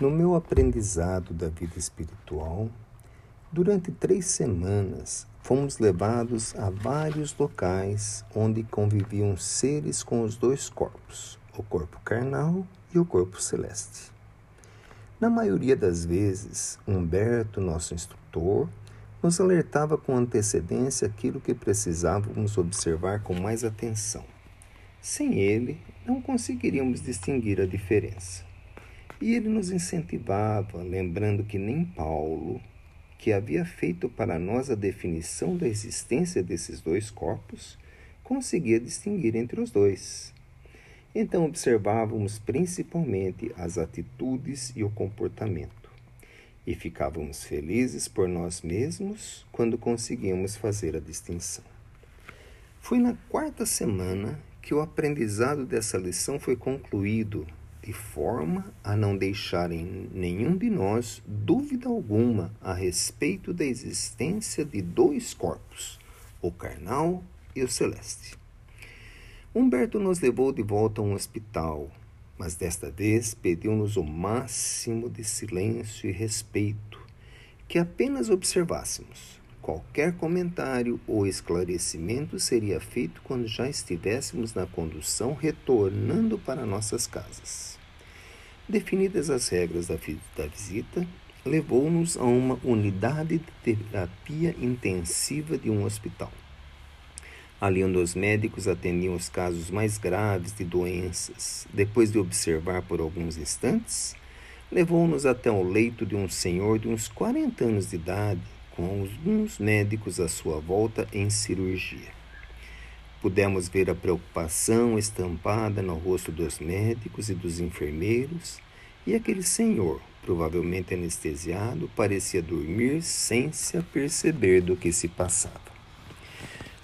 No meu aprendizado da vida espiritual, durante três semanas fomos levados a vários locais onde conviviam seres com os dois corpos, o corpo carnal e o corpo celeste. Na maioria das vezes, Humberto, nosso instrutor, nos alertava com antecedência aquilo que precisávamos observar com mais atenção. Sem ele, não conseguiríamos distinguir a diferença. E ele nos incentivava, lembrando que nem Paulo, que havia feito para nós a definição da existência desses dois corpos, conseguia distinguir entre os dois. Então observávamos principalmente as atitudes e o comportamento, e ficávamos felizes por nós mesmos quando conseguíamos fazer a distinção. Foi na quarta semana que o aprendizado dessa lição foi concluído de forma a não deixar em nenhum de nós dúvida alguma a respeito da existência de dois corpos, o carnal e o celeste. Humberto nos levou de volta a um hospital, mas desta vez pediu-nos o máximo de silêncio e respeito, que apenas observássemos. Qualquer comentário ou esclarecimento seria feito quando já estivéssemos na condução retornando para nossas casas. Definidas as regras da, da visita, levou-nos a uma unidade de terapia intensiva de um hospital. Ali onde os médicos atendiam os casos mais graves de doenças, depois de observar por alguns instantes, levou-nos até o leito de um senhor de uns 40 anos de idade, com alguns médicos à sua volta em cirurgia. Pudemos ver a preocupação estampada no rosto dos médicos e dos enfermeiros, e aquele senhor, provavelmente anestesiado, parecia dormir sem se aperceber do que se passava.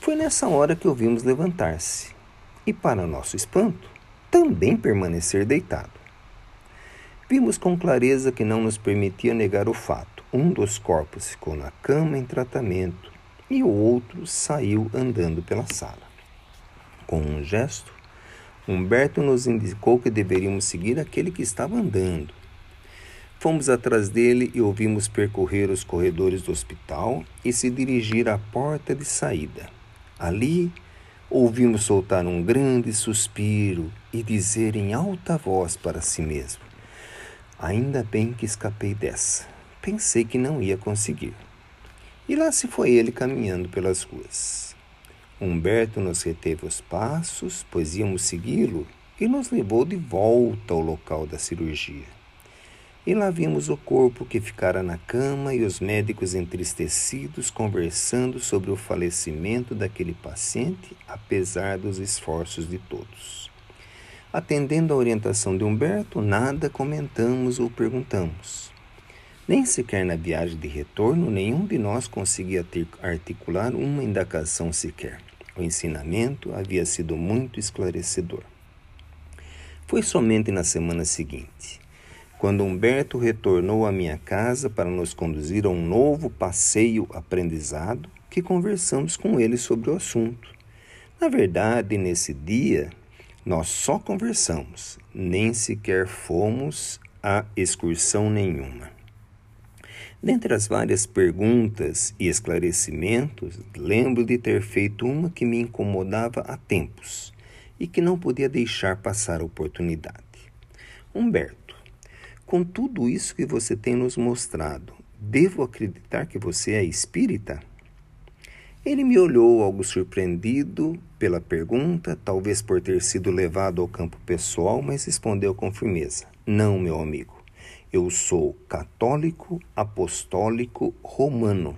Foi nessa hora que o vimos levantar-se e, para nosso espanto, também permanecer deitado. Vimos com clareza que não nos permitia negar o fato um dos corpos ficou na cama em tratamento e o outro saiu andando pela sala. Com um gesto, Humberto nos indicou que deveríamos seguir aquele que estava andando. Fomos atrás dele e ouvimos percorrer os corredores do hospital e se dirigir à porta de saída. Ali, ouvimos soltar um grande suspiro e dizer em alta voz para si mesmo: Ainda bem que escapei dessa pensei que não ia conseguir. E lá se foi ele caminhando pelas ruas. Humberto nos reteve os passos, pois íamos segui-lo, e nos levou de volta ao local da cirurgia. E lá vimos o corpo que ficara na cama e os médicos entristecidos conversando sobre o falecimento daquele paciente, apesar dos esforços de todos. Atendendo à orientação de Humberto, nada comentamos ou perguntamos. Nem sequer na viagem de retorno, nenhum de nós conseguia articular uma indagação sequer. O ensinamento havia sido muito esclarecedor. Foi somente na semana seguinte, quando Humberto retornou à minha casa para nos conduzir a um novo passeio aprendizado, que conversamos com ele sobre o assunto. Na verdade, nesse dia, nós só conversamos, nem sequer fomos a excursão nenhuma. Dentre as várias perguntas e esclarecimentos, lembro de ter feito uma que me incomodava há tempos e que não podia deixar passar a oportunidade. Humberto, com tudo isso que você tem nos mostrado, devo acreditar que você é espírita? Ele me olhou algo surpreendido pela pergunta, talvez por ter sido levado ao campo pessoal, mas respondeu com firmeza: Não, meu amigo. Eu sou católico apostólico romano.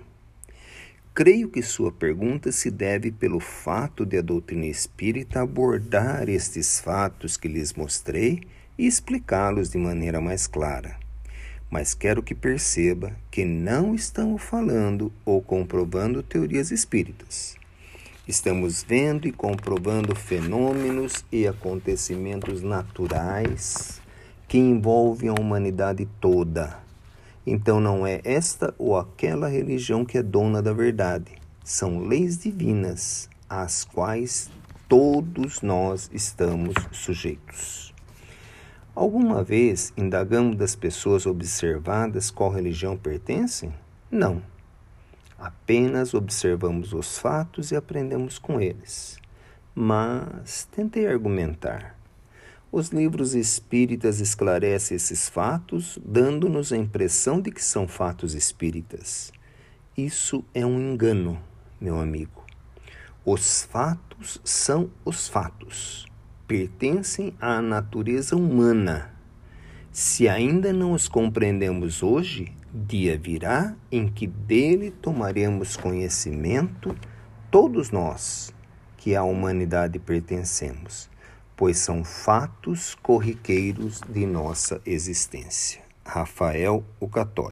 Creio que sua pergunta se deve pelo fato de a doutrina espírita abordar estes fatos que lhes mostrei e explicá-los de maneira mais clara. Mas quero que perceba que não estamos falando ou comprovando teorias espíritas. Estamos vendo e comprovando fenômenos e acontecimentos naturais que envolve a humanidade toda. Então não é esta ou aquela religião que é dona da verdade. São leis divinas às quais todos nós estamos sujeitos. Alguma vez indagamos das pessoas observadas qual religião pertencem? Não. Apenas observamos os fatos e aprendemos com eles. Mas tentei argumentar. Os livros espíritas esclarecem esses fatos, dando-nos a impressão de que são fatos espíritas. Isso é um engano, meu amigo. Os fatos são os fatos, pertencem à natureza humana. Se ainda não os compreendemos hoje, Dia virá em que dele tomaremos conhecimento, todos nós que à humanidade pertencemos, pois são fatos corriqueiros de nossa existência. Rafael o Católico